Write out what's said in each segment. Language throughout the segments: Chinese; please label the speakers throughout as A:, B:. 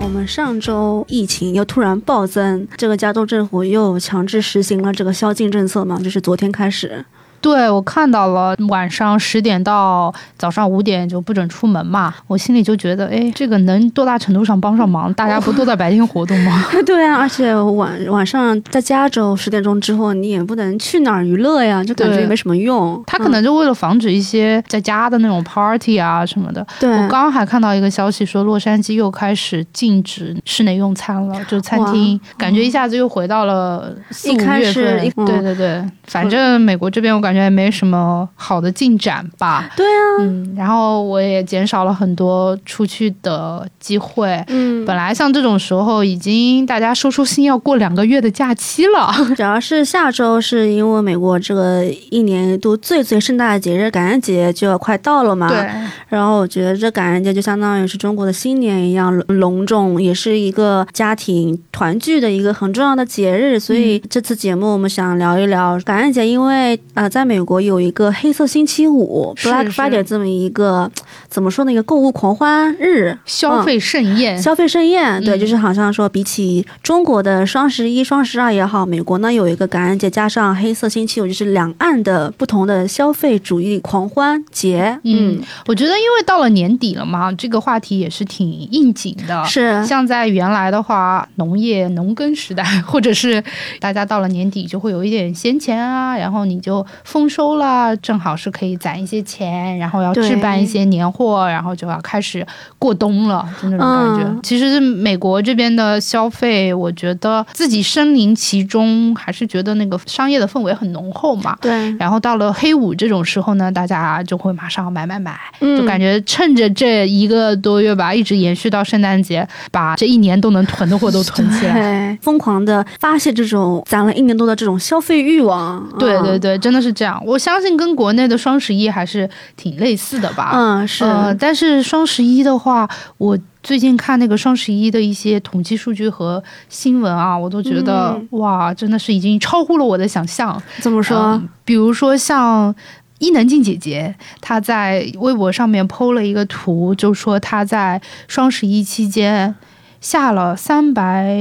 A: 我们上周疫情又突然暴增，这个加州政府又强制实行了这个宵禁政策嘛，就是昨天开始。
B: 对，我看到了，晚上十点到早上五点就不准出门嘛。我心里就觉得，哎，这个能多大程度上帮上忙？大家不都在白天活动吗？
A: 对啊，而且晚晚上在加州十点钟之后，你也不能去哪儿娱乐呀，就感觉也没什么用。
B: 他可能就为了防止一些在家的那种 party 啊什么的。
A: 对，
B: 我刚刚还看到一个消息说，洛杉矶又开始禁止室内用餐了，就餐厅，感觉一下子又回到了四五月份。对对对，反正美国这边我感。感觉没什么好的进展吧？
A: 对啊，
B: 嗯，然后我也减少了很多出去的机会。
A: 嗯，
B: 本来像这种时候，已经大家收收心，要过两个月的假期了。
A: 主要是下周是因为美国这个一年一度最最盛大的节日感恩节就要快到了嘛。
B: 对。
A: 然后我觉得这感恩节就相当于是中国的新年一样隆重，也是一个家庭团聚的一个很重要的节日。所以这次节目我们想聊一聊感恩节，因为呃在。在美国有一个黑色星期五 （Black Friday） 这么一个怎么说呢？一个购物狂欢日，
B: 消费盛宴，
A: 消费盛宴。对，就是好像说，比起中国的双十一、双十二也好，美国呢有一个感恩节加上黑色星期五，就是两岸的不同的消费主义狂欢节。
B: 嗯，我觉得因为到了年底了嘛，这个话题也是挺应景的。
A: 是，
B: 像在原来的话，农业农耕时代，或者是大家到了年底就会有一点闲钱啊，然后你就。丰收了，正好是可以攒一些钱，然后要置办一些年货，然后就要开始过冬了，就那种感觉。其实美国这边的消费，我觉得自己身临其中，还是觉得那个商业的氛围很浓厚嘛。
A: 对。
B: 然后到了黑五这种时候呢，大家就会马上买买买，就感觉趁着这一个多月吧，一直延续到圣诞节，把这一年都能囤的货都囤起来，
A: 疯狂的发泄这种攒了一年多的这种消费欲望。
B: 对对对，真的是。这样，我相信跟国内的双十一还是挺类似的吧。
A: 嗯，是。
B: 但是双十一的话，我最近看那个双十一的一些统计数据和新闻啊，我都觉得哇，真的是已经超乎了我的想象。
A: 怎么说？
B: 比如说像伊能静姐姐，她在微博上面 PO 了一个图，就说她在双十一期间。下了三百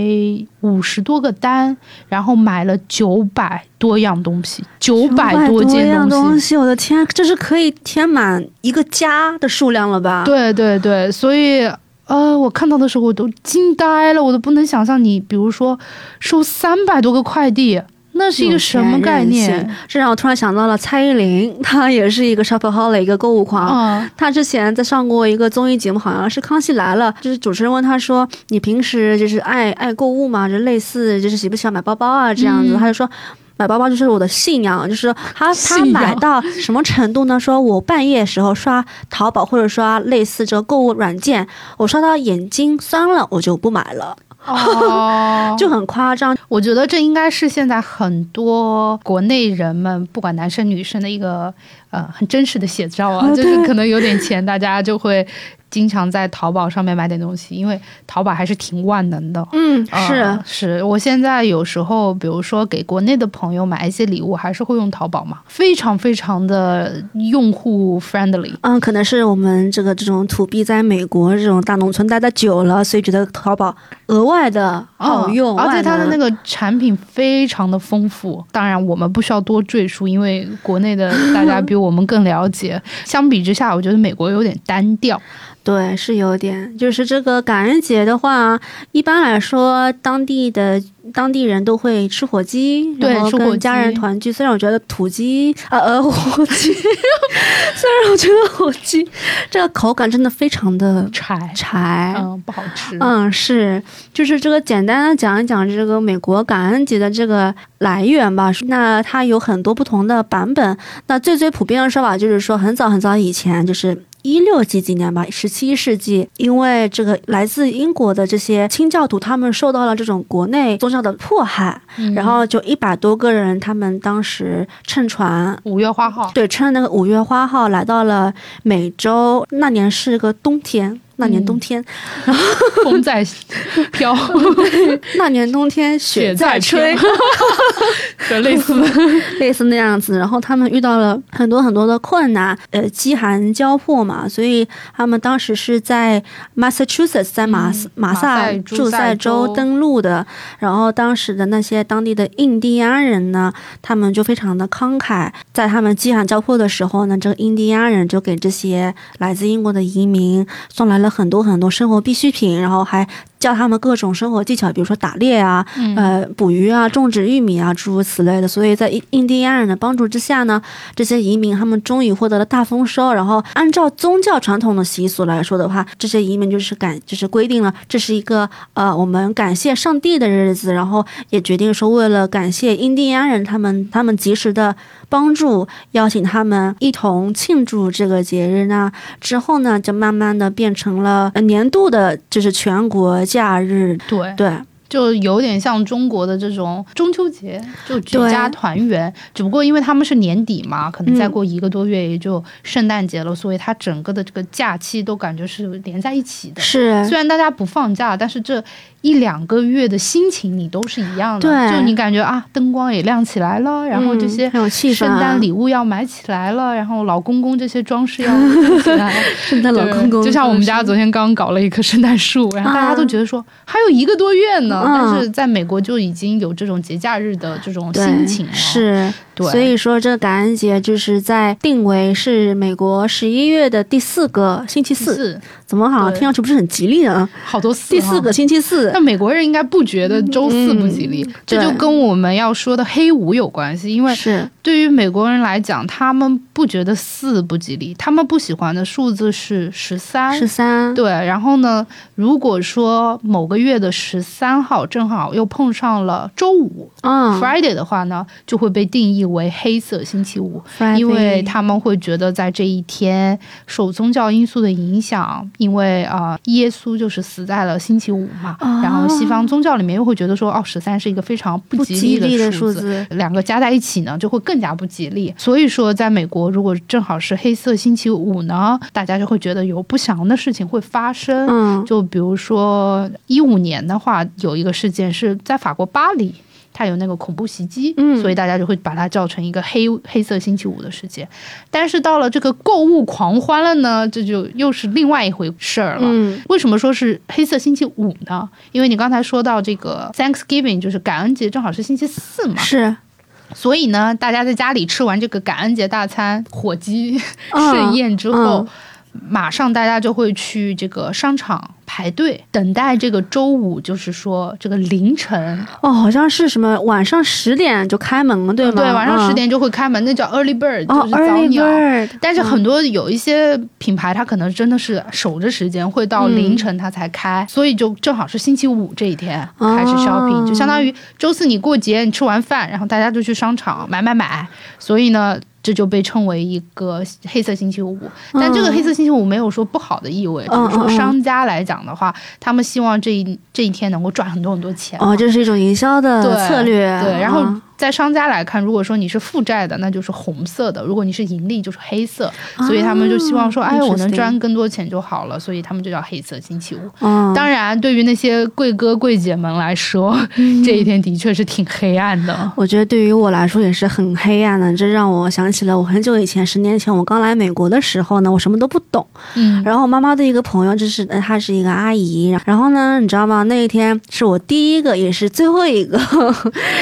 B: 五十多个单，然后买了九百多样东西，九百多件
A: 东西。我的天，这是可以填满一个家的数量了吧？
B: 对对对，所以呃，我看到的时候我都惊呆了，我都不能想象你，比如说收三百多个快递。那是一个什么概念？
A: 这让我突然想到了蔡依林，她也是一个 shopaholic，一个购物狂。她之前在上过一个综艺节目，好像是《康熙来了》，就是主持人问她说：“你平时就是爱爱购物吗？就类似就是喜不喜欢买包包啊这样子？”她就说：“买包包就是我的信仰，就是她她买到什么程度呢？说我半夜时候刷淘宝或者刷类似这个购物软件，我刷到眼睛酸了，我就不买了。”
B: 哦，
A: 就很夸张。
B: 我觉得这应该是现在很多国内人们，不管男生女生的一个呃很真实的写照啊，就是可能有点钱，大家就会。经常在淘宝上面买点东西，因为淘宝还是挺万能的。
A: 嗯，是
B: 是，我现在有时候，比如说给国内的朋友买一些礼物，还是会用淘宝嘛，非常非常的用户 friendly。
A: 嗯，可能是我们这个这种土币在美国这种大农村待的久了，所以觉得淘宝额外的好用，
B: 而且它的那个产品非常的丰富。当然，我们不需要多赘述，因为国内的大家比我们更了解。相比之下，我觉得美国有点单调。
A: 对，是有点，就是这个感恩节的话，一般来说，当地的当地人都会吃火鸡，然后跟家人团聚。虽然我觉得土鸡啊呃 火鸡，虽然我觉得火鸡这个口感真的非常的
B: 柴
A: 柴，
B: 嗯，不好吃。
A: 嗯，是，就是这个简单的讲一讲这个美国感恩节的这个来源吧。那它有很多不同的版本。那最最普遍的说法就是说，很早很早以前就是。一六几几年吧，十七世纪，因为这个来自英国的这些清教徒，他们受到了这种国内宗教的迫害，然后就一百多个人，他们当时乘船
B: 五月花号，
A: 对，乘那个五月花号来到了美洲。那年是个冬天。那年冬天，然 后
B: 风在飘，
A: 那年冬天雪在吹，
B: 就类似
A: 类似那样子。然后他们遇到了很多很多的困难，呃，饥寒交迫嘛，所以他们当时是在 Massachusetts，在马马萨诸塞州登陆的。然后当时的那些当地的印第安人呢，他们就非常的慷慨，在他们饥寒交迫的时候呢，这个印第安人就给这些来自英国的移民送来了很多很多生活必需品，然后还。教他们各种生活技巧，比如说打猎啊，呃，捕鱼啊，种植玉米啊，诸如此类的。所以在印印第安人的帮助之下呢，这些移民他们终于获得了大丰收。然后按照宗教传统的习俗来说的话，这些移民就是感就是规定了这是一个呃我们感谢上帝的日子。然后也决定说，为了感谢印第安人他们他们及时的帮助，邀请他们一同庆祝这个节日那。之后呢，就慢慢的变成了年度的，就是全国。假日，
B: 对
A: 对，
B: 就有点像中国的这种中秋节，就举家团圆。只不过因为他们是年底嘛，可能再过一个多月也就圣诞节了，所以它整个的这个假期都感觉是连在一起的。
A: 是，
B: 虽然大家不放假，但是这。一两个月的心情你都是一样的，就你感觉啊，灯光也亮起来了，然后这些圣诞礼物要买起来了，然后老公公这些装饰要 起来，
A: 圣诞老公公，
B: 就像我们家昨天刚搞了一棵圣诞树，然后大家都觉得说还有一个多月呢，但是在美国就已经有这种节假日的这种心情了，
A: 是，所以说这感恩节就是在定为是美国十一月的第四个星期四。怎么好像听上去不是很吉利啊？
B: 好多四
A: 第四个星期四，
B: 那美国人应该不觉得周四不吉利，这就跟我们要说的黑五有关系。因为
A: 是
B: 对于美国人来讲，他们不觉得四不吉利，他们不喜欢的数字是十三。
A: 十三，
B: 对。然后呢，如果说某个月的十三号正好又碰上了周五，嗯，Friday 的话呢，就会被定义为黑色星期五，因为他们会觉得在这一天受宗教因素的影响。因为啊，耶稣就是死在了星期五嘛，然后西方宗教里面又会觉得说，哦，十三是一个非常不吉利的数字，两个加在一起呢，就会更加不吉利。所以说，在美国，如果正好是黑色星期五呢，大家就会觉得有不祥的事情会发生。嗯，就比如说一五年的话，有一个事件是在法国巴黎。它有那个恐怖袭击，所以大家就会把它叫成一个黑黑色星期五的事件。但是到了这个购物狂欢了呢，这就又是另外一回事儿了。为什么说是黑色星期五呢？因为你刚才说到这个 Thanksgiving，就是感恩节，正好是星期四嘛。
A: 是，
B: 所以呢，大家在家里吃完这个感恩节大餐火鸡 盛宴之后，马上大家就会去这个商场。排队等待这个周五，就是说这个凌晨
A: 哦，好像是什么晚上十点就开门了，对吗？
B: 对，晚上十点就会开门，那叫 early bird，就是早鸟。但是很多有一些品牌，它可能真的是守着时间，会到凌晨它才开，所以就正好是星期五这一天开始 shopping，就相当于周四你过节，你吃完饭，然后大家就去商场买买买，所以呢。这就被称为一个黑色星期五，但这个黑色星期五没有说不好的意味，就是说商家来讲的话，他们希望这一这一天能够赚很多很多钱。
A: 哦，这是一种营销的策略。
B: 对，然后。在商家来看，如果说你是负债的，那就是红色的；如果你是盈利，就是黑色。所以他们就希望说，哎，我能赚更多钱就好了。所以他们就叫黑色星期五。当然，对于那些贵哥贵姐们来说，这一天的确是挺黑暗的。
A: 我觉得对于我来说也是很黑暗的。这让我想起了我很久以前，十年前我刚来美国的时候呢，我什么都不懂。嗯。然后我妈妈的一个朋友，就是她是一个阿姨。然后呢，你知道吗？那一天是我第一个也是最后一个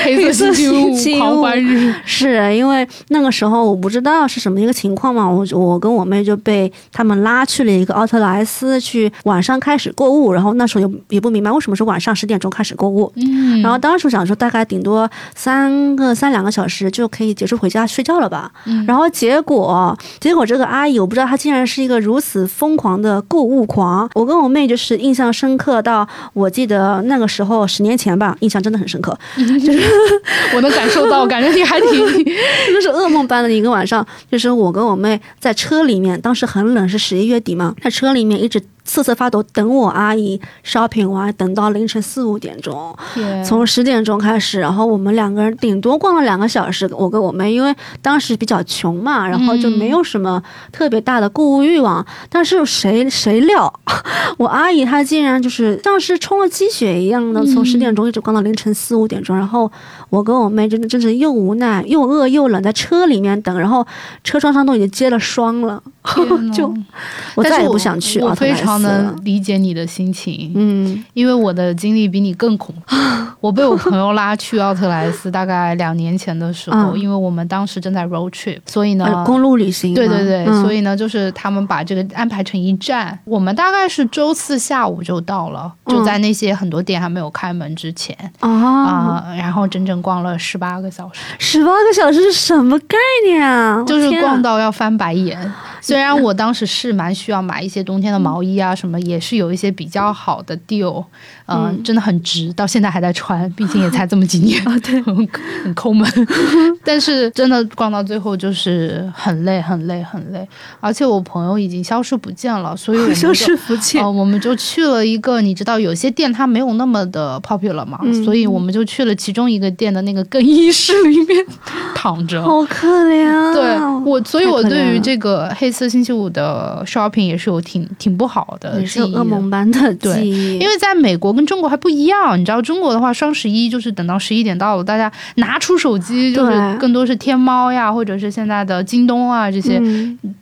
B: 黑色星期五。狂欢日。
A: 是因为那个时候我不知道是什么一个情况嘛，我我跟我妹就被他们拉去了一个奥特莱斯去晚上开始购物，然后那时候也也不明白为什么是晚上十点钟开始购物，嗯，然后。当时想说大概顶多三个三两个小时就可以结束回家睡觉了吧，嗯，然后结果结果这个阿姨我不知道她竟然是一个如此疯狂的购物狂，我跟我妹就是印象深刻到我记得那个时候十年前吧，印象真的很深刻，就是
B: 我能。感受到，感觉你还挺，
A: 就是噩梦般的一个晚上。就是我跟我妹在车里面，当时很冷，是十一月底嘛，在车里面一直。瑟瑟发抖等我阿姨 shopping 完，等到凌晨四五点钟，从十点钟开始，然后我们两个人顶多逛了两个小时。我跟我妹因为当时比较穷嘛，然后就没有什么特别大的购物欲望。但是谁谁料，我阿姨她竟然就是像是充了鸡血一样的，从十点钟一直逛到凌晨四五点钟。然后我跟我妹真的真是又无奈又饿又冷，在车里面等，然后车窗上都已经结了霜了，就我再也不想去
B: 我非常能理解你的心情，嗯，因为我的经历比你更恐怖。我被我朋友拉去奥特莱斯，大概两年前的时候，因为我们当时正在 road trip，所以呢，
A: 公路旅行，
B: 对对对，所以呢，就是他们把这个安排成一站，我们大概是周四下午就到了，就在那些很多店还没有开门之前啊，然后整整逛了十八个小时，
A: 十八个小时是什么概念啊？
B: 就是逛到要翻白眼。虽然我当时是蛮需要买一些冬天的毛衣啊，什么也是有一些比较好的 deal，嗯，真的很值，到现在还在穿，毕竟也才这么几年，
A: 对，
B: 很 抠门。但是真的逛到最后就是很累，很累，很累。而且我朋友已经消失不见了，所以我们
A: 消失不见，
B: 我们就去了一个，你知道有些店它没有那么的 popular 嘛，所以我们就去了其中一个店的那个更衣室里面躺着，
A: 好可怜。
B: 对我，所以我对于这个黑。色星期五的 shopping 也是有挺挺不好的，
A: 也是噩梦般的
B: 记
A: 忆。
B: 因为在美国跟中国还不一样，你知道中国的话，双十一就是等到十一点到了，大家拿出手机就是更多是天猫呀，或者是现在的京东啊，这些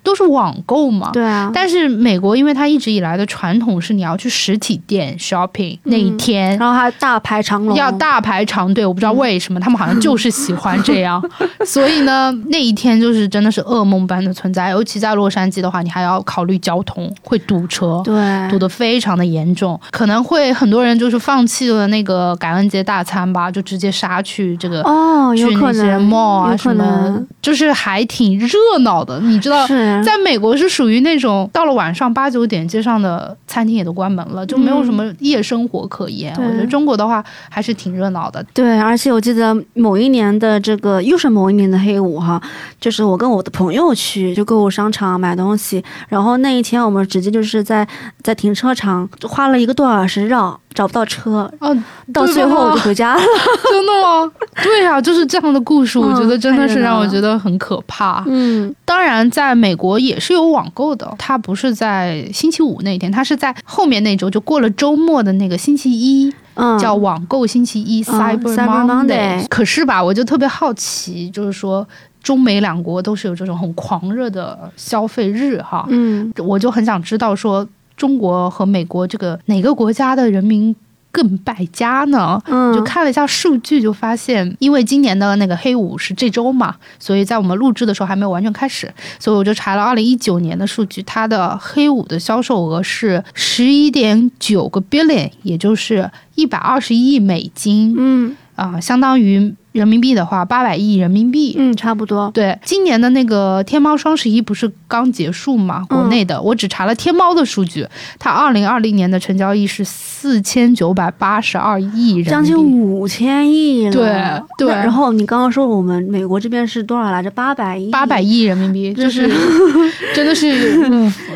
B: 都是网购嘛。
A: 对啊。
B: 但是美国，因为它一直以来的传统是你要去实体店 shopping 那一天，
A: 然后还大排长龙，
B: 要大排长队。我不知道为什么他们好像就是喜欢这样，所以呢，那一天就是真的是噩梦般的存在，尤其在。洛杉矶的话，你还要考虑交通会堵车，
A: 对，
B: 堵得非常的严重，可能会很多人就是放弃了那个感恩节大餐吧，就直接杀去这个
A: 哦，
B: 去那些 mall 啊什么，就是还挺热闹的。你知道，在美国是属于那种到了晚上八九点，街上的餐厅也都关门了，就没有什么夜生活可言。我觉得中国的话还是挺热闹的。
A: 对，而且我记得某一年的这个又是某一年的黑五哈，就是我跟我的朋友去就购物商场。买东西，然后那一天我们直接就是在在停车场花了一个多小时绕，找不到车，
B: 嗯，
A: 到最后我就回家了。
B: 真的吗？对呀，就是这样的故事，我觉得真的是让我觉得很可怕。嗯，当然，在美国也是有网购的，它不是在星期五那天，它是在后面那周，就过了周末的那个星期一，嗯，叫网购星期一 （Cyber Monday）。可是吧，我就特别好奇，就是说。中美两国都是有这种很狂热的消费日，哈，嗯，我就很想知道说，中国和美国这个哪个国家的人民更败家呢？嗯，就看了一下数据，就发现，因为今年的那个黑五是这周嘛，所以在我们录制的时候还没有完全开始，所以我就查了二零一九年的数据，它的黑五的销售额是十一点九个 billion，也就是一百二十亿美金，嗯，啊，相当于。人民币的话，八百亿人民币，
A: 嗯，差不多。
B: 对，今年的那个天猫双十一不是刚结束嘛？国内的，我只查了天猫的数据，它二零二零年的成交易是四千九百八十二亿人民币，
A: 将近五千亿了。
B: 对对。
A: 然后你刚刚说我们美国这边是多少来着？八百亿，
B: 八百亿人民币，就是 真的是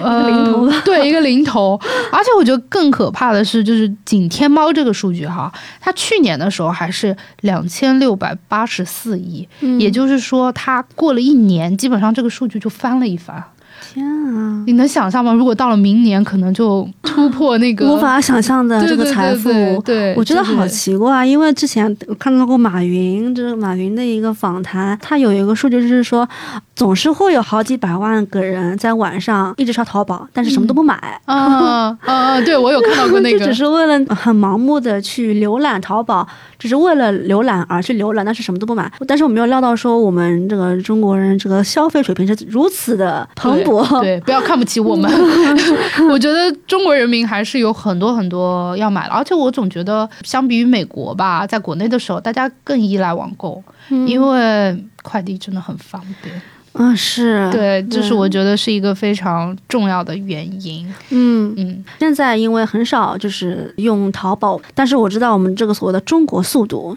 A: 呃零头，
B: 对一个零头。而且我觉得更可怕的是，就是仅天猫这个数据哈，它去年的时候还是两千六百。八十四亿，也就是说，它过了一年，基本上这个数据就翻了一番。
A: 天啊！
B: 你能想象吗？如果到了明年，可能就突破那个
A: 无法想象的这个财富。
B: 对，
A: 我觉得好奇怪，因为之前看到过马云，就是马云的一个访谈，他有一个数据就是说，总是会有好几百万个人在晚上一直刷淘宝，但是什么都不买。
B: 啊啊！对，我有看到过那个，
A: 就只是为了很盲目的去浏览淘宝，只是为了浏览而去浏览，但是什么都不买。但是我没有料到说，我们这个中国人这个消费水平是如此的蓬勃。
B: 对，不要看不起我们。我觉得中国人民还是有很多很多要买的，而且我总觉得相比于美国吧，在国内的时候，大家更依赖网购，因为快递真的很方便。
A: 嗯，是
B: 对，就是我觉得是一个非常重要的原因。
A: 嗯嗯，现在因为很少就是用淘宝，但是我知道我们这个所谓的中国速度，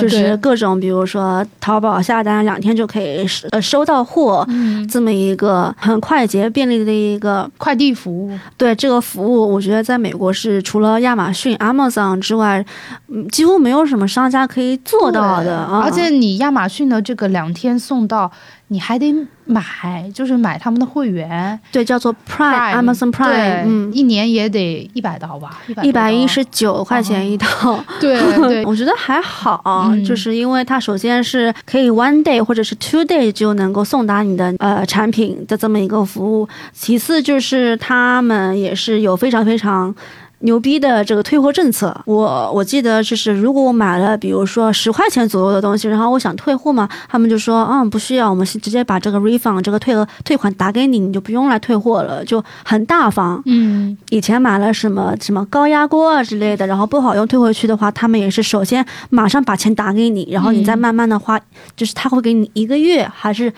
A: 就是各种比如说淘宝下单两天就可以呃收到货，这么一个很快捷便利的一个
B: 快递服务。
A: 对这个服务，我觉得在美国是除了亚马逊 Amazon 之外，嗯，几乎没有什么商家可以做到的。
B: 而且你亚马逊的这个两天送到。你还得买，就是买他们的会员，
A: 对，叫做 Prime，Amazon Prime，
B: 嗯，一年也得一百刀吧，
A: 一百一十九块钱一套。
B: 对对，
A: 我觉得还好，就是因为它首先是可以 one day 或者是 two day 就能够送达你的呃产品的这么一个服务，其次就是他们也是有非常非常。牛逼的这个退货政策，我我记得就是，如果我买了，比如说十块钱左右的东西，然后我想退货嘛，他们就说，嗯，不需要，我们是直接把这个 refund 这个退额退款打给你，你就不用来退货了，就很大方。
B: 嗯，
A: 以前买了什么什么高压锅啊之类的，然后不好用退回去的话，他们也是首先马上把钱打给你，然后你再慢慢的花，就是他会给你一个月还是？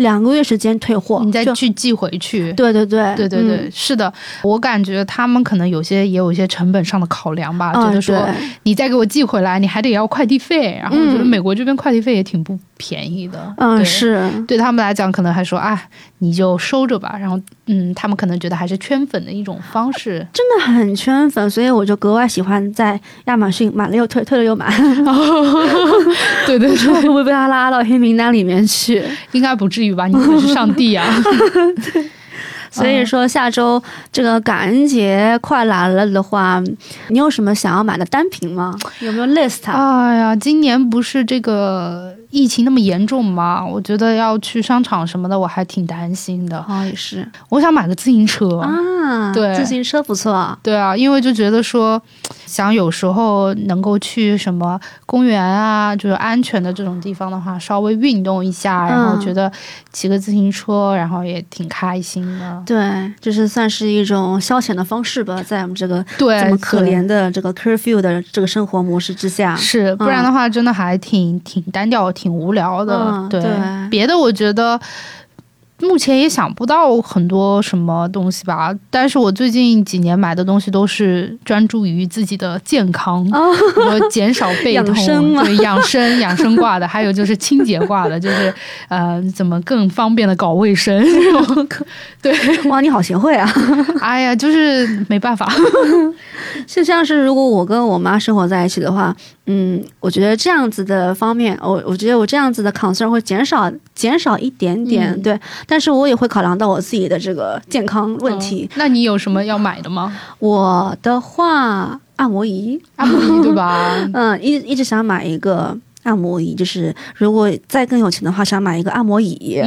A: 两个月时间退货，
B: 你再去寄回去。
A: 对对对
B: 对对对，是的，我感觉他们可能有些也有一些成本上的考量吧，觉得说你再给我寄回来，你还得要快递费，然后我觉得美国这边快递费也挺不便宜的。
A: 嗯，是
B: 对他们来讲，可能还说啊，你就收着吧。然后嗯，他们可能觉得还是圈粉的一种方式，
A: 真的很圈粉，所以我就格外喜欢在亚马逊买了又退，退了又买。
B: 对 对对，
A: 会 不会被他拉到黑名单里面去？
B: 应该不至于。吧，你可是上帝啊！
A: 所以说下周这个感恩节快来了的话，你有什么想要买的单品吗？有没有 list？
B: 哎呀，今年不是这个疫情那么严重吗？我觉得要去商场什么的，我还挺担心的。
A: 啊，也是，
B: 我想买个自行车
A: 啊，
B: 对，
A: 自行车不错。
B: 对啊，因为就觉得说，想有时候能够去什么公园啊，就是安全的这种地方的话，稍微运动一下，然后觉得骑个自行车，然后也挺开心的。
A: 对，就是算是一种消遣的方式吧，在我们这个
B: 对
A: 这么可怜的这个 curfew 的这个生活模式之下，
B: 是不然的话，真的还挺挺单调、挺无聊的。对，别的我觉得。目前也想不到很多什么东西吧，但是我最近几年买的东西都是专注于自己的健康，我减少 背痛，对养生养生挂的，还有就是清洁挂的，就是呃怎么更方便的搞卫生。对，
A: 哇，你好贤惠啊！
B: 哎呀，就是没办法，
A: 就像是如果我跟我妈生活在一起的话。嗯，我觉得这样子的方面，我我觉得我这样子的 concern 会减少减少一点点，对，但是我也会考量到我自己的这个健康问题。
B: 那你有什么要买的吗？
A: 我的话，按摩仪，
B: 按摩仪对吧？
A: 嗯，一一直想买一个。按摩椅就是，如果再更有钱的话，想买一个按摩椅，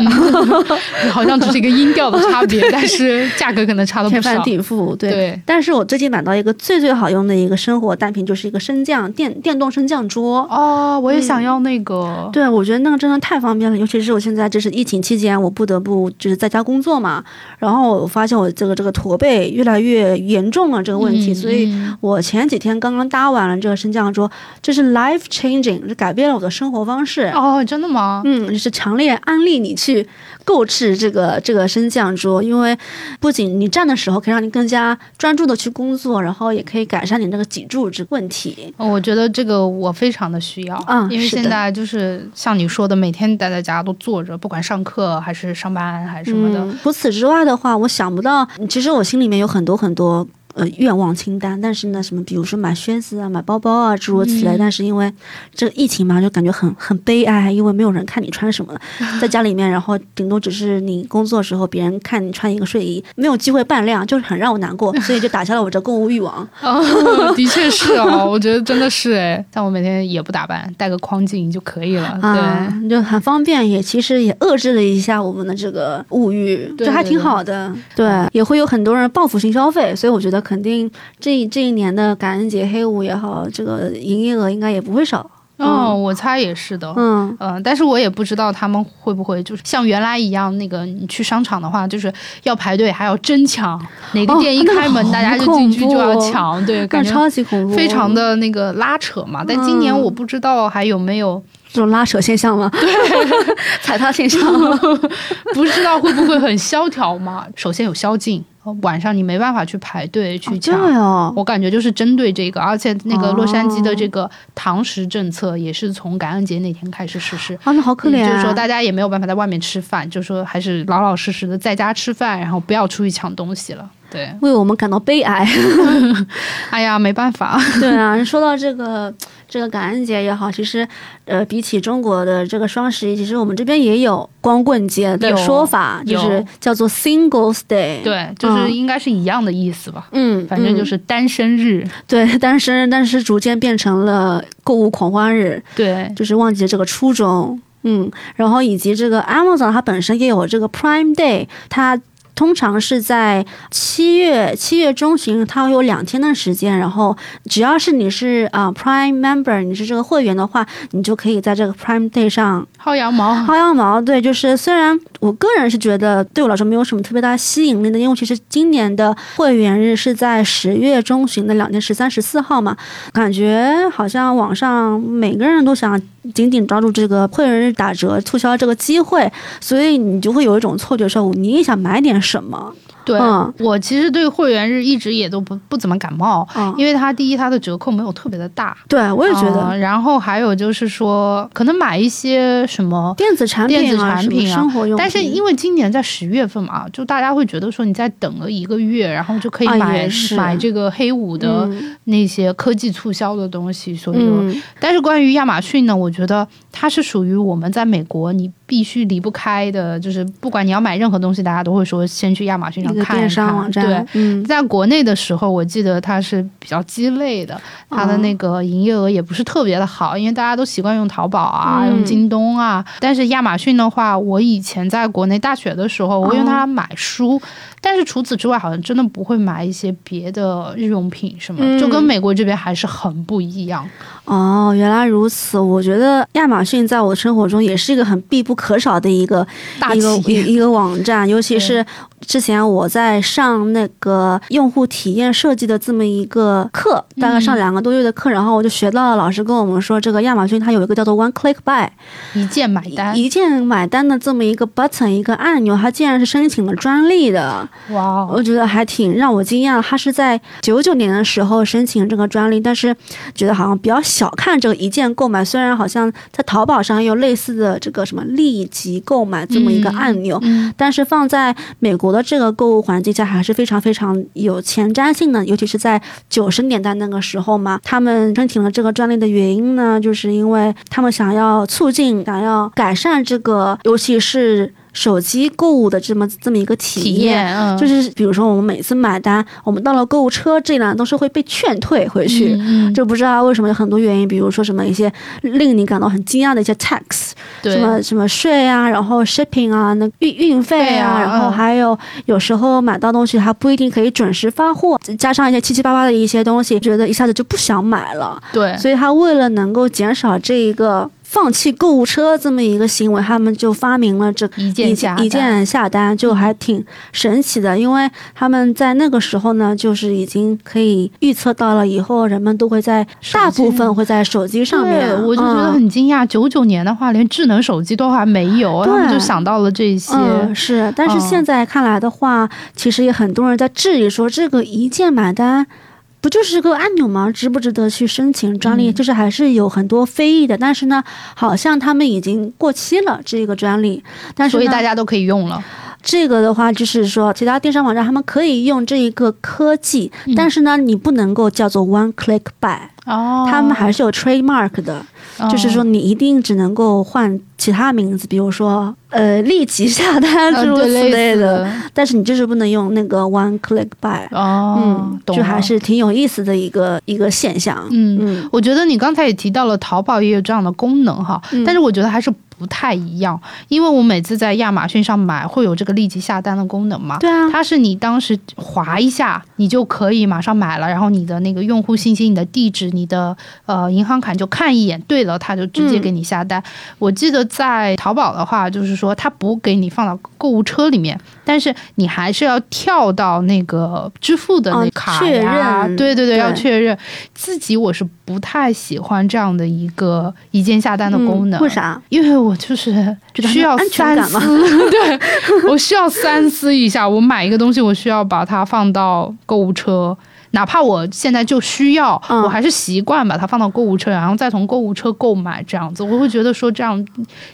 B: 好像只是一个音调的差别，但是价格可能差的
A: 天翻地覆。对，但是我最近买到一个最最好用的一个生活单品，就是一个升降电电动升降桌。
B: 哦，我也想要那个。
A: 对，我觉得那个真的太方便了，尤其是我现在就是疫情期间，我不得不就是在家工作嘛，然后我发现我这个这个驼背越来越严重了这个问题，所以我前几天刚刚搭完了这个升降桌，这是 life changing，是改变。变了我的生活方式
B: 哦，真的吗？
A: 嗯，就是强烈安利你去购置这个这个升降桌，因为不仅你站的时候可以让你更加专注的去工作，然后也可以改善你这个脊柱这问题。
B: 我觉得这个我非常的需要
A: 嗯，
B: 因为现在就是像你说的，每天待在家都坐着，不管上课还是上班还是什么的。
A: 除此之外的话，我想不到，其实我心里面有很多很多。呃，愿望清单，但是呢，什么，比如说买靴子啊，买包包啊，诸如此类。但是因为这个疫情嘛，就感觉很很悲哀，因为没有人看你穿什么，在家里面，然后顶多只是你工作时候别人看你穿一个睡衣，没有机会扮靓，就是很让我难过，所以就打消了我这购物欲望。
B: 的确是哦，我觉得真的是哎，但我每天也不打扮，戴个框镜就可以了，对，
A: 就很方便，也其实也遏制了一下我们的这个物欲，这还挺好的。对，也会有很多人报复性消费，所以我觉得。肯定这这一年的感恩节黑五也好，这个营业额应该也不会少。
B: 嗯，我猜也是的。嗯嗯，但是我也不知道他们会不会就是像原来一样，那个你去商场的话，就是要排队，还要争抢，哪个店一开门，大家就进去就要抢。对，感觉
A: 超级恐怖，
B: 非常的那个拉扯嘛。但今年我不知道还有没有。
A: 这种拉扯现象吗？对踩踏现象，
B: 不知道会不会很萧条嘛？首先有宵禁。晚上你没办法去排队去抢，我感觉就是针对这个，而且那个洛杉矶的这个堂食政策也是从感恩节那天开始实施。
A: 啊，那好可怜啊，
B: 就是说大家也没有办法在外面吃饭，就是说还是老老实实的在家吃饭，然后不要出去抢东西了。对，
A: 为我们感到悲哀。
B: 哎呀，没办法。
A: 对啊，说到这个这个感恩节也好，其实呃，比起中国的这个双十一，其实我们这边也有光棍节的说法，就是叫做 Singles Day。
B: 对，就是应该是一样的意思吧。嗯，反正就是单身日。
A: 对，单身日，但是逐渐变成了购物狂欢日。
B: 对，
A: 就是忘记了这个初衷。嗯，然后以及这个 Amazon 它本身也有这个 Prime Day，它。通常是在七月七月中旬，它会有两天的时间。然后，只要是你是啊 Prime Member，你是这个会员的话，你就可以在这个 Prime Day 上
B: 薅羊毛。
A: 薅羊毛，对，就是虽然我个人是觉得对我来说没有什么特别大吸引力的，因为其实今年的会员日是在十月中旬的两天，十三、十四号嘛，感觉好像网上每个人都想紧紧抓住这个会员日打折促销这个机会，所以你就会有一种错觉，说你也想买点。什么？
B: 对，我其实对会员日一直也都不不怎么感冒，因为它第一它的折扣没有特别的大，
A: 对我也觉得。
B: 然后还有就是说，可能买一些什么
A: 电子产品、
B: 电子产品
A: 啊，生活用
B: 但是因为今年在十月份嘛，就大家会觉得说你在等了一个月，然后就可以买买这个黑五的那些科技促销的东西。所以，但是关于亚马逊呢，我觉得它是属于我们在美国你必须离不开的，就是不管你要买任何东西，大家都会说先去亚马逊上。
A: 电商网站
B: 对，在国内的时候，我记得它是比较鸡肋的，它的那个营业额也不是特别的好，因为大家都习惯用淘宝啊，用京东啊。但是亚马逊的话，我以前在国内大学的时候，我用它买书，但是除此之外，好像真的不会买一些别的日用品什么，就跟美国这边还是很不一样。
A: 哦，原来如此。我觉得亚马逊在我的生活中也是一个很必不可少的一个
B: 大
A: 一个一个网站，尤其是之前我在上那个用户体验设计的这么一个课，大概上两个多月的课，然后我就学到了老师跟我们说，这个亚马逊它有一个叫做 One Click Buy，
B: 一键买单，
A: 一键买单的这么一个 button 一个按钮，它竟然是申请了专利的。
B: 哇，
A: 我觉得还挺让我惊讶。它是在九九年的时候申请这个专利，但是觉得好像比较。小看这个一键购买，虽然好像在淘宝上有类似的这个什么立即购买这么一个按钮，但是放在美国的这个购物环境下还是非常非常有前瞻性的。尤其是在九十年代那个时候嘛，他们申请了这个专利的原因呢，就是因为他们想要促进、想要改善这个，尤其是。手机购物的这么这么一个体验，就是比如说我们每次买单，我们到了购物车这呢，都是会被劝退回去，就不知道为什么有很多原因，比如说什么一些令你感到很惊讶的一些 tax，什么什么税啊，然后 shipping 啊，那运运费啊，然后还有有时候买到东西还不一定可以准时发货，加上一些七七八八的一些东西，觉得一下子就不想买了。
B: 对，
A: 所以他为了能够减少这一个。放弃购物车这么一个行为，他们就发明了这
B: 一键下
A: 一键下单，就还挺神奇的。因为他们在那个时候呢，就是已经可以预测到了以后人们都会在大部分会在手机上面。
B: 我就觉得很惊讶，九九年的话连智能手机都还没有，他们就想到了这些。
A: 是，但是现在看来的话，其实也很多人在质疑说，这个一键买单。不就是个按钮吗？值不值得去申请专利？就是还是有很多非议的。但是呢，好像他们已经过期了这个专利，但是
B: 所以大家都可以用了。
A: 这个的话，就是说其他电商网站他们可以用这一个科技，但是呢，你不能够叫做 One Click Buy。
B: 哦，
A: 他们还是有 trademark 的，就是说你一定只能够换其他名字，比如说呃立即下单诸如此类的，但是你就是不能用那个 one click buy。
B: 哦，
A: 嗯，就还是挺有意思的一个一个现象。
B: 嗯嗯，我觉得你刚才也提到了淘宝也有这样的功能哈，但是我觉得还是。不太一样，因为我每次在亚马逊上买会有这个立即下单的功能嘛。
A: 对啊，
B: 它是你当时划一下，你就可以马上买了，然后你的那个用户信息、你的地址、你的呃银行卡就看一眼，对了，它就直接给你下单。我记得在淘宝的话，就是说它不给你放到购物车里面，但是你还是要跳到那个支付的那卡
A: 呀，
B: 对对对，要确认。自己我是不太喜欢这样的一个一键下单的功能，
A: 为啥？
B: 因为我就是需要三思，对 我需要三思一下。我买一个东西，我需要把它放到购物车，哪怕我现在就需要，我还是习惯把它放到购物车，然后再从购物车购买这样子。我会觉得说这样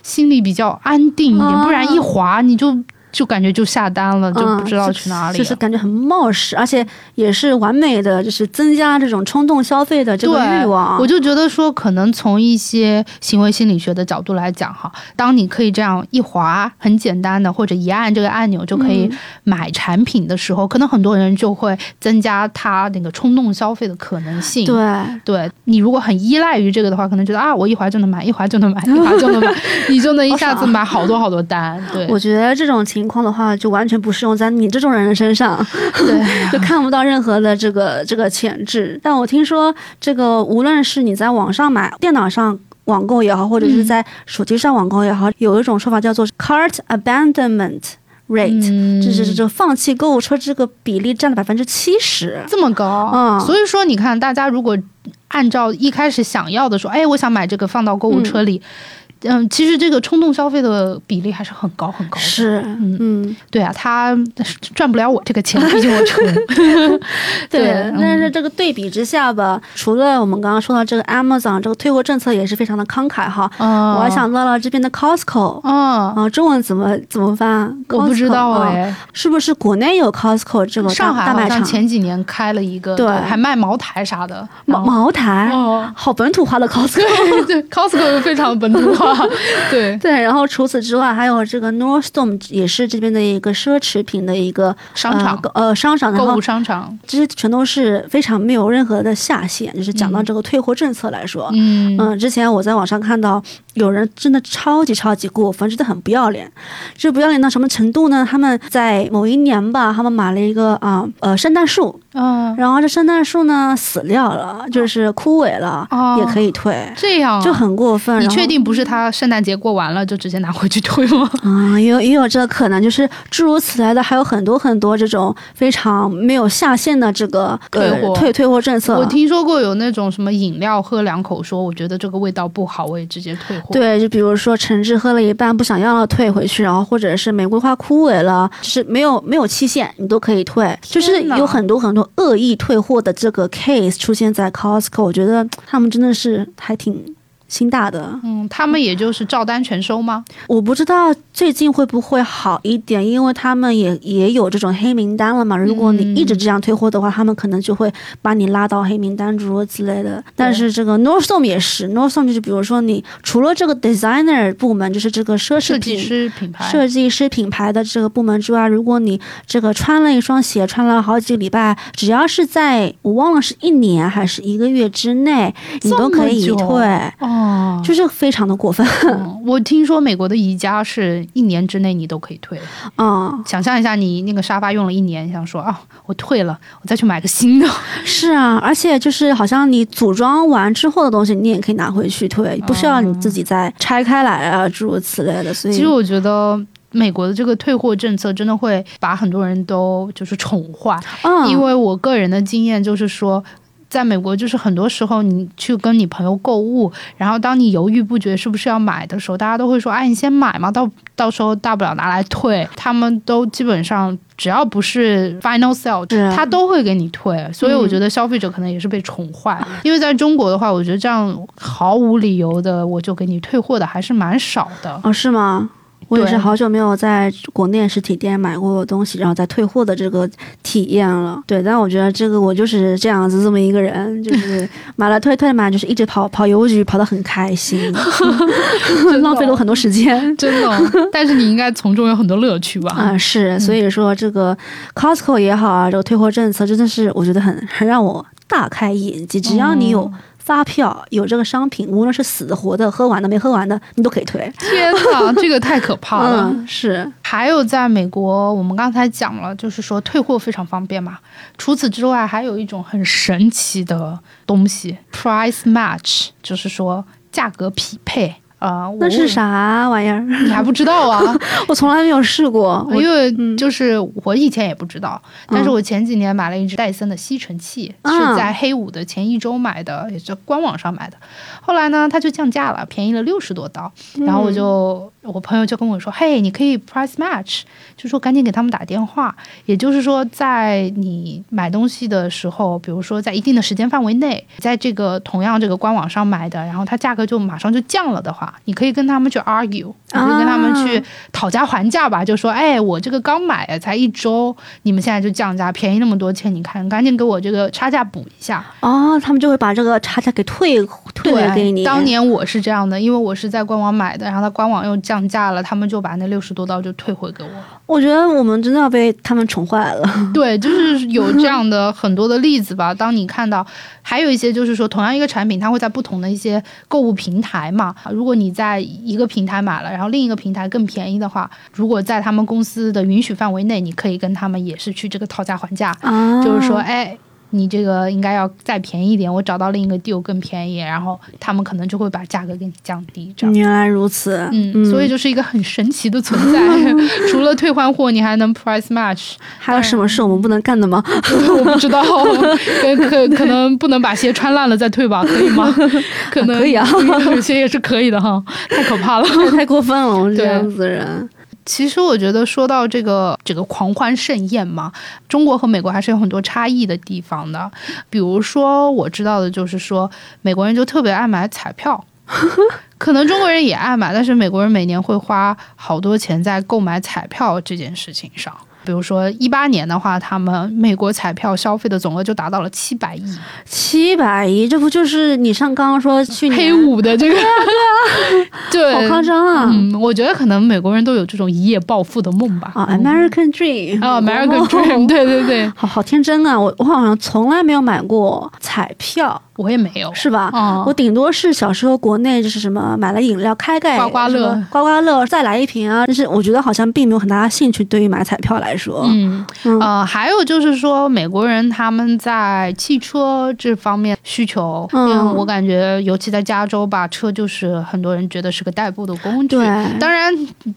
B: 心里比较安定一点，不然一滑你就。就感觉就下单了，就不知道去哪里，
A: 就是感觉很冒失，而且也是完美的，就是增加这种冲动消费的这个欲望。
B: 我就觉得说，可能从一些行为心理学的角度来讲，哈，当你可以这样一划，很简单的，或者一按这个按钮就可以买产品的时候，可能很多人就会增加他那个冲动消费的可能性。
A: 对，
B: 对你如果很依赖于这个的话，可能觉得啊，我一划就能买，一划就能买，一划就能买，你就能一下子 买好多好多单。对，
A: 我觉得这种情。情况的话，就完全不适用在你这种人的身上，
B: 对，
A: 就看不到任何的这个这个潜质。但我听说，这个无论是你在网上买、电脑上网购也好，或者是在手机上网购也好，有一种说法叫做 cart abandonment rate，就是这个放弃购物车这个比例占了百分之七十，
B: 这么高。嗯，所以说你看，大家如果按照一开始想要的说，哎，我想买这个放到购物车里。嗯，其实这个冲动消费的比例还是很高很高的。
A: 是，嗯嗯，
B: 对啊，他赚不了我这个钱，毕竟我穷。
A: 对，但是这个对比之下吧，除了我们刚刚说到这个 Amazon 这个退货政策也是非常的慷慨哈。我还想到了这边的 Costco。
B: 嗯
A: 啊，中文怎么怎么翻？
B: 我不知道哎，
A: 是不是国内有 Costco 这个
B: 上
A: 海大卖场？
B: 前几年开了一个，
A: 对，
B: 还卖茅台啥的。
A: 茅茅台，哦，好本土化的 Costco。
B: 对，Costco 非常本土化。对
A: 对，然后除此之外，还有这个 Nordstrom 也是这边的一个奢侈品的一个
B: 商场，
A: 呃，商场
B: 购物商场，
A: 这些全都是非常没有任何的下限。就是讲到这个退货政策来说，嗯嗯，之前我在网上看到有人真的超级超级过分，真的很不要脸。这不要脸到什么程度呢？他们在某一年吧，他们买了一个啊呃圣诞树，嗯，然后这圣诞树呢死掉了，就是枯萎了，也可以退，
B: 这样
A: 就很过分。
B: 你确定不是他圣诞？节过完了就直接拿回去退吗？
A: 啊，也有也有这个可能，就是诸如此类的，还有很多很多这种非常没有下限的这个
B: 退货
A: 退退货政策。
B: 我听说过有那种什么饮料喝两口，说我觉得这个味道不好，我也直接退货。
A: 对，就比如说橙汁喝了一半不想要了退回去，然后或者是玫瑰花枯萎了，就是没有没有期限，你都可以退。就是有很多很多恶意退货的这个 case 出现在 Costco，我觉得他们真的是还挺。心大的，
B: 嗯，他们也就是照单全收吗？
A: 我不知道最近会不会好一点，因为他们也也有这种黑名单了嘛。如果你一直这样退货的话，他们可能就会把你拉到黑名单诸如此类的。但是这个 Nordstrom 也是，Nordstrom 就是比如说你除了这个 designer 部门，就是这个奢侈
B: 设计师品牌
A: 设计师品牌的这个部门之外，如果你这个穿了一双鞋穿了好几个礼拜，只要是在我忘了是一年还是一个月之内，你都可以退。哦，就是非常的过分。
B: 我听说美国的宜家是一年之内你都可以退。
A: 嗯，
B: 想象一下，你那个沙发用了一年，想说啊，我退了，我再去买个新的。
A: 是啊，而且就是好像你组装完之后的东西，你也可以拿回去退，不需要你自己再拆开来啊，诸如此类的。所以，
B: 其实我觉得美国的这个退货政策真的会把很多人都就是宠坏。嗯，因为我个人的经验就是说。在美国，就是很多时候你去跟你朋友购物，然后当你犹豫不决是不是要买的时候，大家都会说：“哎，你先买嘛，到到时候大不了拿来退。”他们都基本上只要不是 final sale，他都会给你退。所以我觉得消费者可能也是被宠坏。因为在中国的话，我觉得这样毫无理由的我就给你退货的还是蛮少的。
A: 哦，是吗？我也是好久没有在国内实体店买过东西，然后再退货的这个体验了。对，但我觉得这个我就是这样子这么一个人，就是 买了退退嘛，就是一直跑跑邮局，跑得很开心，浪费了我很多时间，
B: 真的。但是你应该从中有很多乐趣吧？
A: 啊，是。所以说这个 Costco 也好啊，这个退货政策真的是我觉得很很让我大开眼界。只要你有。发票，有这个商品，无论是死的、活的、喝完的、没喝完的，你都可以退。
B: 天哪，这个太可怕了！
A: 是。
B: 还有在美国，我们刚才讲了，就是说退货非常方便嘛。除此之外，还有一种很神奇的东西，price match，就是说价格匹配。啊，
A: 那是啥玩意儿？
B: 你还不知道啊？
A: 我从来没有试过，
B: 因为就是我以前也不知道。但是我前几年买了一只戴森的吸尘器，是在黑五的前一周买的，也是官网上买的。后来呢，它就降价了，便宜了六十多刀。然后我就，我朋友就跟我说：“嘿，你可以 price match，就说赶紧给他们打电话。也就是说，在你买东西的时候，比如说在一定的时间范围内，在这个同样这个官网上买的，然后它价格就马上就降了的话。”你可以跟他们去 argue，可以跟他们去讨价还价吧，就说，哎，我这个刚买才一周，你们现在就降价，便宜那么多钱，你看，赶紧给我这个差价补一下。
A: 哦，他们就会把这个差价给退退回给你。
B: 当年我是这样的，因为我是在官网买的，然后他官网又降价了，他们就把那六十多刀就退回给我。
A: 我觉得我们真的要被他们宠坏了。
B: 对，就是有这样的很多的例子吧。当你看到，还有一些就是说，同样一个产品，它会在不同的一些购物平台嘛。如果你在一个平台买了，然后另一个平台更便宜的话，如果在他们公司的允许范围内，你可以跟他们也是去这个讨价还价，就是说，哎。你这个应该要再便宜一点，我找到另一个 deal 更便宜，然后他们可能就会把价格给你降低。这样
A: 原来如此，
B: 嗯，所以就是一个很神奇的存在。除了退换货，你还能 price match。
A: 还有什么是我们不能干的吗？
B: 我不知道，可可能不能把鞋穿烂了再退吧？可以吗？可 能
A: 可以啊，
B: 有些也是可以的哈。太可怕了，
A: 太过分了，我们这样子的人。
B: 其实我觉得说到这个这个狂欢盛宴嘛，中国和美国还是有很多差异的地方的。比如说我知道的就是说，美国人就特别爱买彩票，可能中国人也爱买，但是美国人每年会花好多钱在购买彩票这件事情上。比如说一八年的话，他们美国彩票消费的总额就达到了七百亿，
A: 七百亿，这不就是你上刚刚说去
B: 黑五的这个？对，
A: 好夸张啊！
B: 嗯，我觉得可能美国人都有这种一夜暴富的梦吧。
A: 啊，American Dream，
B: 啊，American Dream，对对对，
A: 好好天真啊！我我好像从来没有买过彩票。
B: 我也没有，
A: 是吧？我顶多是小时候国内就是什么买了饮料开盖
B: 刮刮乐，
A: 刮刮乐再来一瓶啊！但是我觉得好像并没有很大的兴趣对于买彩票来说。
B: 嗯呃，还有就是说美国人他们在汽车这方面需求，嗯，我感觉尤其在加州吧，车就是很多人觉得是个代步的工具。
A: 对，
B: 当然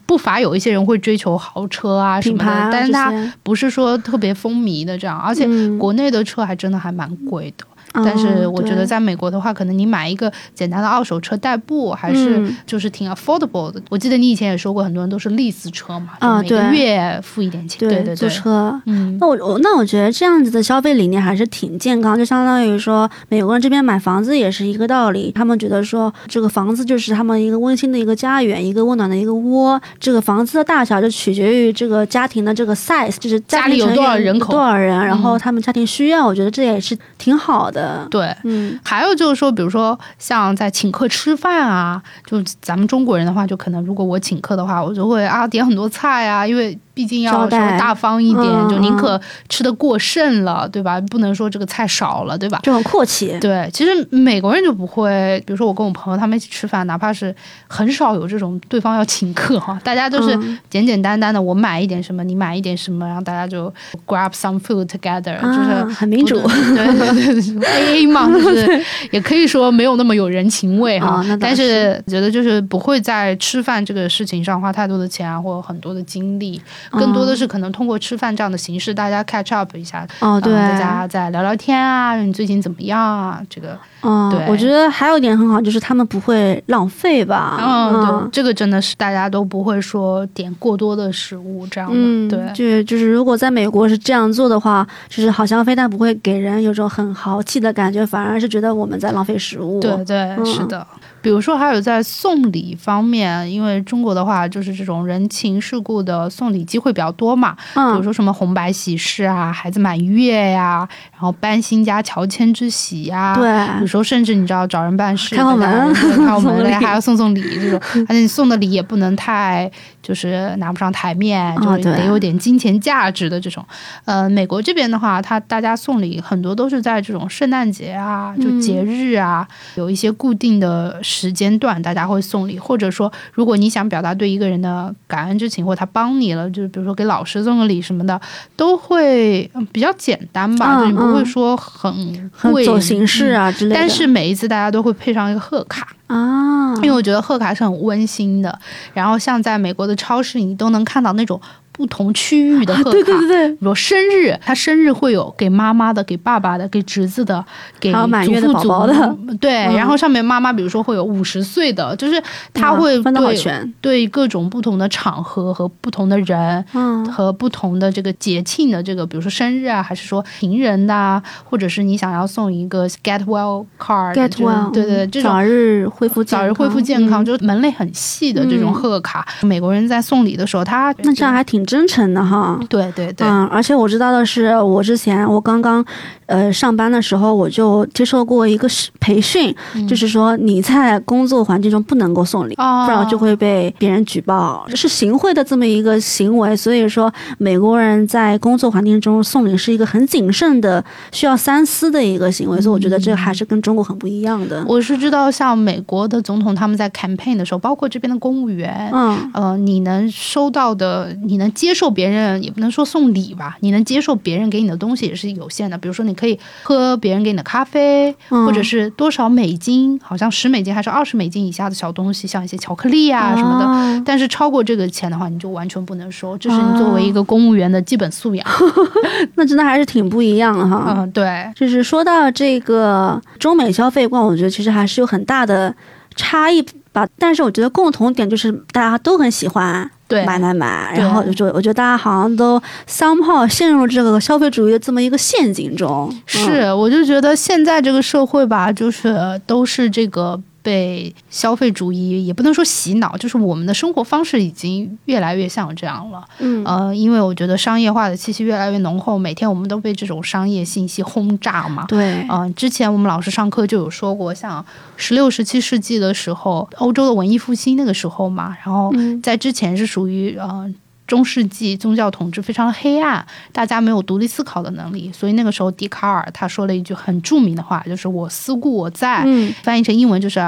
B: 不乏有一些人会追求豪车啊什么的，但是他不是说特别风靡的这样，而且国内的车还真的还蛮贵的。但是我觉得在美国的话，可能你买一个简单的二手车代步，还是就是挺 affordable 的。我记得你以前也说过，很多人都是 lease 车嘛，就每个月付一点钱，对对对，
A: 租车。嗯，那我我那我觉得这样子的消费理念还是挺健康，就相当于说美国人这边买房子也是一个道理，他们觉得说这个房子就是他们一个温馨的一个家园，一个温暖的一个窝。这个房子的大小就取决于这个家庭的这个 size，就是
B: 家里有多少人口，
A: 多少人，然后他们家庭需要，我觉得这也是挺好的。
B: 对，嗯，还有就是说，比如说像在请客吃饭啊，就咱们中国人的话，就可能如果我请客的话，我就会啊点很多菜啊，因为。毕竟要稍微大方一点，就宁可吃的过剩了，对吧？不能说这个菜少了，对吧？
A: 就很阔气。
B: 对，其实美国人就不会，比如说我跟我朋友他们一起吃饭，哪怕是很少有这种对方要请客哈，大家都是简简单单的，我买一点什么，你买一点什么，然后大家就 grab some food together，就是
A: 很民主，
B: 对对对，A A 嘛，就是也可以说没有那么有人情味哈。但是觉得就是不会在吃饭这个事情上花太多的钱啊，或者很多的精力。更多的是可能通过吃饭这样的形式，大家 catch up 一下，
A: 哦，对，
B: 大家再聊聊天啊，你最近怎么样啊？这个，
A: 嗯，对，我觉得还有一点很好，就是他们不会浪费吧？
B: 嗯，对，这个真的是大家都不会说点过多的食物这样的，对，
A: 就就是如果在美国是这样做的话，就是好像非但不会给人有种很豪气的感觉，反而是觉得我们在浪费食物。
B: 对对，是的。比如说，还有在送礼方面，因为中国的话，就是这种人情世故的送礼机会比较多嘛。嗯，比如说什么红白喜事啊，孩子满月呀，然后搬新家乔迁之喜呀。
A: 对，
B: 时候甚至你知道找人办事，
A: 开门，
B: 开门，还要送送礼这种，而且你送的礼也不能太就是拿不上台面，就得有点金钱价值的这种。呃，美国这边的话，他大家送礼很多都是在这种圣诞节啊，就节日啊，有一些固定的时间段，大家会送礼，或者说如果你想表达对一个人的感恩之情，或他帮你了，就是比如说给老师送个礼什么的，都会比较简单吧，就你不会说很贵
A: 走形式啊之类的。
B: 但是每一次大家都会配上一个贺卡
A: 啊，
B: 因为我觉得贺卡是很温馨的。然后像在美国的超市，你都能看到那种。不同区域的贺卡，
A: 对对对，
B: 比如生日，他生日会有给妈妈的、给爸爸的、给侄子的、给祖父祖母
A: 的，
B: 对。然后上面妈妈，比如说会有五十岁的，就是他会对对各种不同的场合和不同的人，嗯，和不同的这个节庆的这个，比如说生日啊，还是说情人呐，或者是你想要送一个 get well card，get well，对对，这种
A: 早日恢复
B: 早日恢复健康，就是门类很细的这种贺卡。美国人在送礼的时候，他
A: 那这样还挺。真诚的哈，
B: 对对对，
A: 嗯，而且我知道的是，我之前我刚刚呃上班的时候，我就接受过一个培训，就是说你在工作环境中不能够送礼，不然就会被别人举报，是行贿的这么一个行为。所以说，美国人在工作环境中送礼是一个很谨慎的、需要三思的一个行为。所以我觉得这还是跟中国很不一样的。
B: 我是知道，像美国的总统他们在 campaign 的时候，包括这边的公务员，嗯，呃，你能收到的，你能。接受别人也不能说送礼吧，你能接受别人给你的东西也是有限的。比如说，你可以喝别人给你的咖啡，或者是多少美金，好像十美金还是二十美金以下的小东西，像一些巧克力啊什么的。但是超过这个钱的话，你就完全不能收。这是你作为一个公务员的基本素养。
A: 那真的还是挺不一样的哈。
B: 嗯，对，
A: 就是说到这个中美消费观，我觉得其实还是有很大的差异吧。但是我觉得共同点就是大家都很喜欢。买买买，然后就我觉得大家好像都 somehow 陷入这个消费主义的这么一个陷阱中。
B: 是，我就觉得现在这个社会吧，就是都是这个。被消费主义也不能说洗脑，就是我们的生活方式已经越来越像这样了。嗯，呃，因为我觉得商业化的气息越来越浓厚，每天我们都被这种商业信息轰炸嘛。
A: 对，
B: 嗯，之前我们老师上课就有说过，像十六、十七世纪的时候，欧洲的文艺复兴那个时候嘛，然后在之前是属于呃。中世纪宗教统治非常黑暗，大家没有独立思考的能力，所以那个时候笛卡尔他说了一句很著名的话，就是“我思故我在”，翻译成英文就是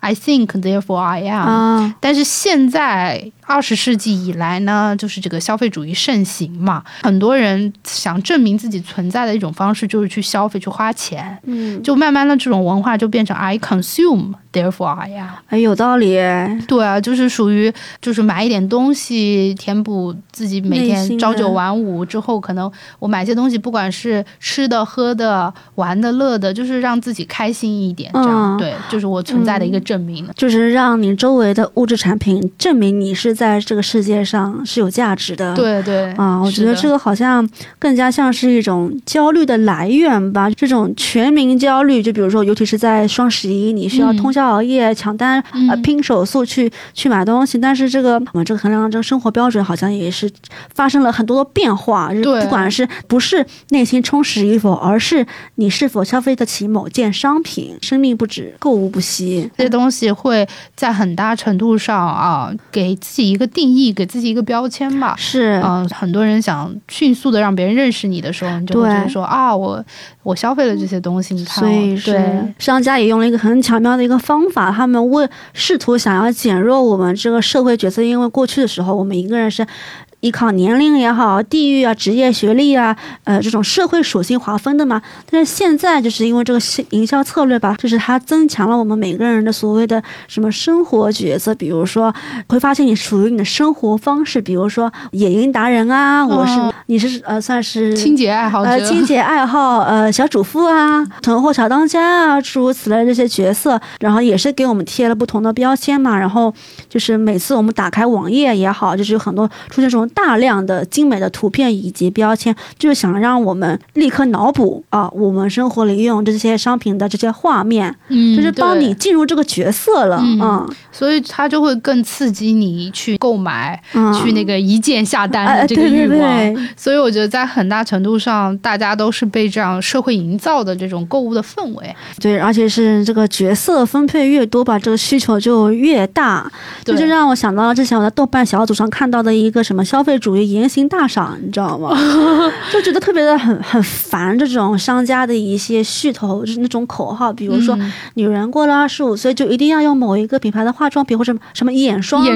B: “I think therefore I am”。但是现在。二十世纪以来呢，就是这个消费主义盛行嘛，很多人想证明自己存在的一种方式就是去消费、去花钱，嗯，就慢慢的这种文化就变成 I consume therefore I am，
A: 哎，有道理，
B: 对啊，就是属于就是买一点东西填补自己每天朝九晚五之后，可能我买些东西，不管是吃的、喝的、玩的、乐的，就是让自己开心一点，这样对，就是我存在的一个证明，
A: 就是让你周围的物质产品证明你是。在这个世界上是有价值的，
B: 对对
A: 啊，我觉得这个好像更加像是一种焦虑的来源吧。这种全民焦虑，就比如说，尤其是在双十一，你需要通宵熬夜抢单，呃，拼手速去去买东西。但是这个我们这个衡量这个生活标准，好像也是发生了很多的变化。
B: 对，
A: 不管是不是内心充实与否，而是你是否消费得起某件商品。生命不止，购物不息，
B: 这些东西会在很大程度上啊，给自己。一个定义，给自己一个标签吧。
A: 是，
B: 嗯，很多人想迅速的让别人认识你的时候，你就会觉得说啊，我我消费了这些东西，你看，
A: 所以是商家也用了一个很巧妙的一个方法，他们为试图想要减弱我们这个社会角色，因为过去的时候，我们一个人是。依靠年龄也好，地域啊、职业、学历啊，呃，这种社会属性划分的嘛。但是现在就是因为这个营销策略吧，就是它增强了我们每个人的所谓的什么生活角色。比如说，会发现你属于你的生活方式，比如说野营达人啊，我是你是呃算是
B: 清洁爱好者，
A: 呃清洁爱好呃小主妇啊，囤货小当家啊，诸如此类这些角色，然后也是给我们贴了不同的标签嘛。然后就是每次我们打开网页也好，就是有很多出现这种。大量的精美的图片以及标签，就是想让我们立刻脑补啊，我们生活里用这些商品的这些画面，嗯，就是帮你进入这个角色了啊，
B: 所以它就会更刺激你去购买，去那个一键下单的这个欲望。所以我觉得在很大程度上，大家都是被这样社会营造的这种购物的氛围。
A: 对，而且是这个角色分配越多吧，这个需求就越大。这就让我想到了之前我在豆瓣小组上看到的一个什么消费主义言行大赏，你知道吗？就觉得特别的很很烦这种商家的一些噱头，就是那种口号，比如说女人过了二十五岁就一定要用某一个品牌的化妆品或者什么眼霜
B: 啊，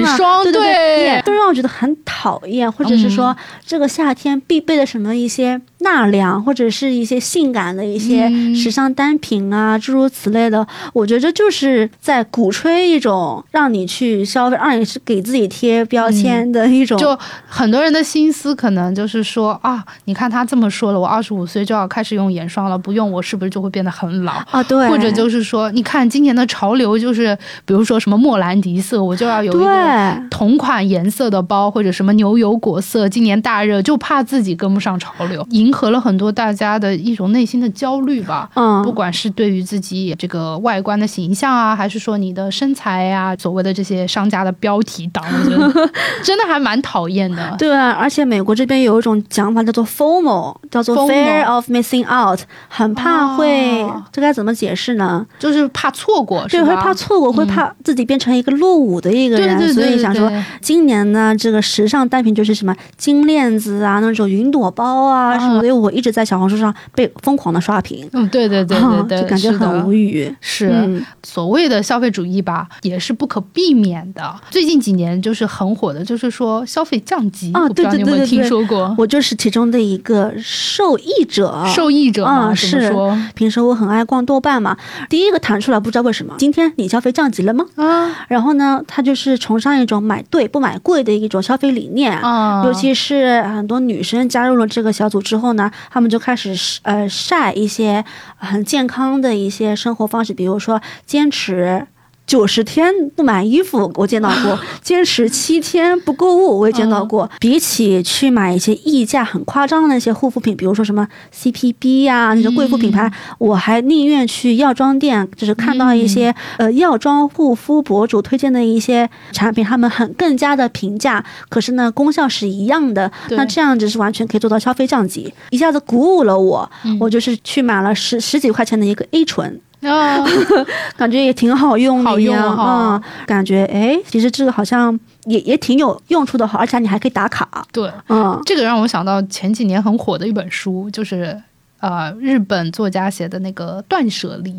A: 对对对，都让我觉得很讨厌，或者是说这个夏天必备的什么一些。纳凉或者是一些性感的一些时尚单品啊，诸如此类的，我觉得就是在鼓吹一种让你去消费，让你是给自己贴标签的一种。
B: 就很多人的心思可能就是说啊，你看他这么说了，我二十五岁就要开始用眼霜了，不用我是不是就会变得很老
A: 啊？对。
B: 或者就是说，你看今年的潮流就是，比如说什么莫兰迪色，我就要有一个同款颜色的包，或者什么牛油果色，今年大热，就怕自己跟不上潮流，迎。合了很多大家的一种内心的焦虑吧，嗯，不管是对于自己这个外观的形象啊，还是说你的身材呀，所谓的这些商家的标题党，我觉得 真的还蛮讨厌的。
A: 对啊，而且美国这边有一种讲法叫做 FOMO，叫做 Fear of Missing Out，很怕会，这该怎么解释呢？
B: 就是怕错过，
A: 对，会怕错过，会怕自己变成一个落伍的一个人，所以想说今年呢，这个时尚单品就是什么金链子啊，那种云朵包啊什么。所以我一直在小红书上被疯狂的刷屏。
B: 嗯，对对对对对，
A: 就感觉很无语。
B: 是所谓的消费主义吧，也是不可避免的。最近几年就是很火的，就是说消费降级。啊，
A: 对对对对，
B: 听说过。
A: 我就是其中的一个受益者。
B: 受益者
A: 啊，是。平时我很爱逛豆瓣嘛，第一个弹出来，不知道为什么，今天你消费降级了吗？啊。然后呢，他就是崇尚一种买对不买贵的一种消费理念。啊。尤其是很多女生加入了这个小组之后。后呢，他们就开始呃晒一些很健康的一些生活方式，比如说坚持。九十天不买衣服，我见到过；坚持七天不购物，我也见到过。比起去买一些溢价很夸张的那些护肤品，比如说什么 CPB 呀那种贵妇品牌，我还宁愿去药妆店，就是看到一些呃药妆护肤博主推荐的一些产品，他们很更加的平价，可是呢功效是一样的。那这样子是完全可以做到消费降级，一下子鼓舞了我。我就是去买了十十几块钱的一个 A 醇。啊，感觉也挺好用的呀，啊，感觉哎，其实这个好像也也挺有用处的，好，而且你还可以打卡。
B: 对，嗯，这个让我想到前几年很火的一本书，就是呃，日本作家写的那个《断舍离》。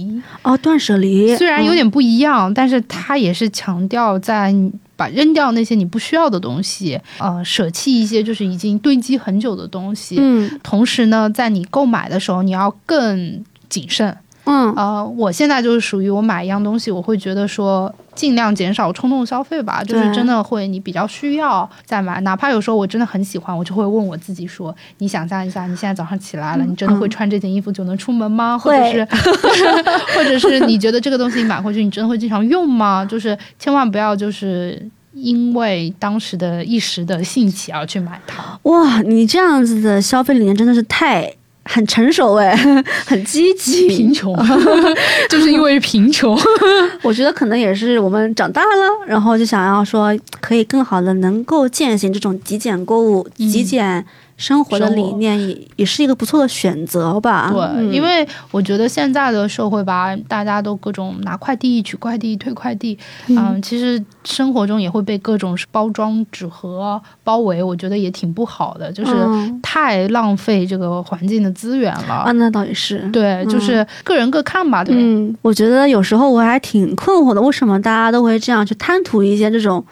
A: 哦，断舍离
B: 虽然有点不一样，但是它也是强调在把扔掉那些你不需要的东西，呃，舍弃一些就是已经堆积很久的东西。嗯，同时呢，在你购买的时候，你要更谨慎。嗯呃，我现在就是属于我买一样东西，我会觉得说尽量减少冲动消费吧，就是真的会你比较需要再买，哪怕有时候我真的很喜欢，我就会问我自己说，你想象一下，你现在早上起来了，你真的会穿这件衣服就能出门吗？或者是，或者是你觉得这个东西你买回去你真的会经常用吗？就是千万不要就是因为当时的一时的兴起而去买它。
A: 哇，你这样子的消费理念真的是太。很成熟哎，很积极。
B: 贫穷，就是因为贫穷。
A: 我觉得可能也是我们长大了，然后就想要说，可以更好的能够践行这种极简购物、极简。生活的理念也也是一个不错的选择吧。
B: 对，因为我觉得现在的社会吧，大家都各种拿快递、取快递、退快递，嗯，其实生活中也会被各种包装纸盒包围，我觉得也挺不好的，就是太浪费这个环境的资源了。啊，
A: 那倒也是。
B: 对，就是个人各看吧。对，
A: 嗯，我觉得有时候我还挺困惑的，为什么大家都会这样去贪图一些这种。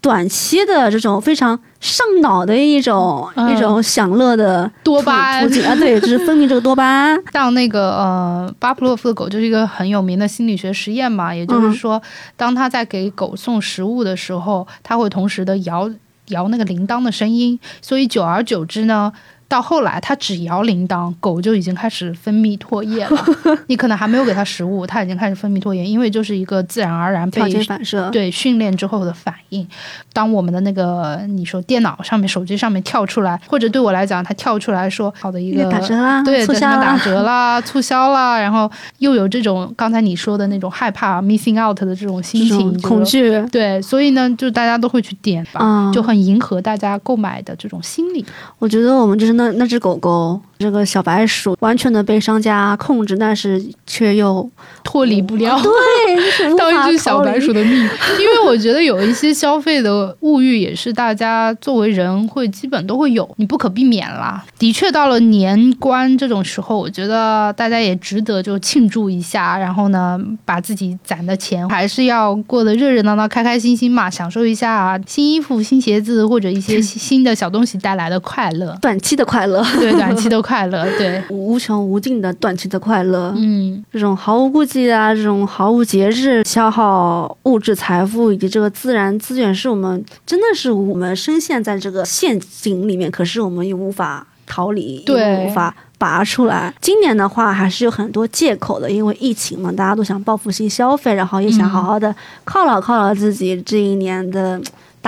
A: 短期的这种非常上脑的一种一种享乐的
B: 多巴胺
A: 啊，对，就是分泌这个多巴胺。
B: 像那个呃，巴甫洛夫的狗就是一个很有名的心理学实验嘛，也就是说，当他在给狗送食物的时候，他会同时的摇摇那个铃铛的声音，所以久而久之呢。到后来，它只摇铃铛，狗就已经开始分泌唾液了。你可能还没有给它食物，它已经开始分泌唾液，因为就是一个自然而然被
A: 反射
B: 对训练之后的反应。当我们的那个你说电脑上面、手机上面跳出来，或者对我来讲，它跳出来说好的一个
A: 打折啦，
B: 对，
A: 促销
B: 打折啦，促销啦，然后又有这种刚才你说的那种害怕 missing out 的这种心情、
A: 恐惧，
B: 对，所以呢，就大家都会去点吧，就很迎合大家购买的这种心理。
A: 我觉得我们就是。那那只狗狗。这个小白鼠完全的被商家控制，但是却又
B: 脱离不了。
A: 对，
B: 当一只小白鼠的命。因为我觉得有一些消费的物欲也是大家作为人会基本都会有，你不可避免啦。的确，到了年关这种时候，我觉得大家也值得就庆祝一下，然后呢，把自己攒的钱还是要过得热热闹闹、开开心心嘛，享受一下新衣服、新鞋子或者一些新 的小东西带来的快乐，
A: 短期的快乐，
B: 对，短期的。快乐，对，
A: 无穷无尽的短期的快乐，
B: 嗯，
A: 这种毫无顾忌啊，这种毫无节制消耗物质财富以及这个自然资源，是我们真的是我们深陷在这个陷阱里面，可是我们又无法逃离，
B: 对，
A: 无法拔出来。今年的话，还是有很多借口的，因为疫情嘛，大家都想报复性消费，然后也想好好的犒劳犒劳自己这一年的。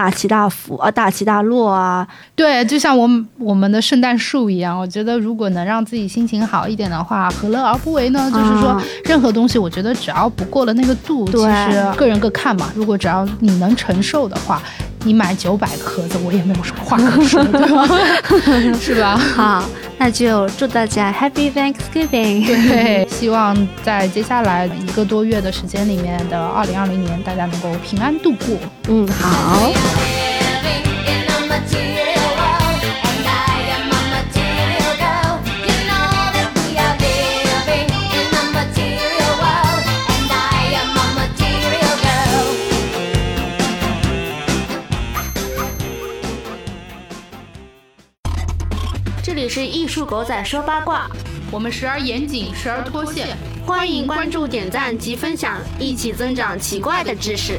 A: 大起大伏啊，大起大落啊，
B: 对，就像我我们的圣诞树一样，我觉得如果能让自己心情好一点的话，何乐而不为呢？就是说，任何东西，我觉得只要不过了那个度，其实个人各看嘛。如果只要你能承受的话。你买九百个盒子，我也没有什么话可说，对吧？是吧？
A: 好，那就祝大家 Happy Thanksgiving。
B: 对，希望在接下来一个多月的时间里面的二零二零年，大家能够平安度过。
A: 嗯，好。
C: 是艺术狗仔说八卦，
B: 我们时而严谨，时而脱线，
C: 欢迎关注、点赞及分享，一起增长奇怪的知识。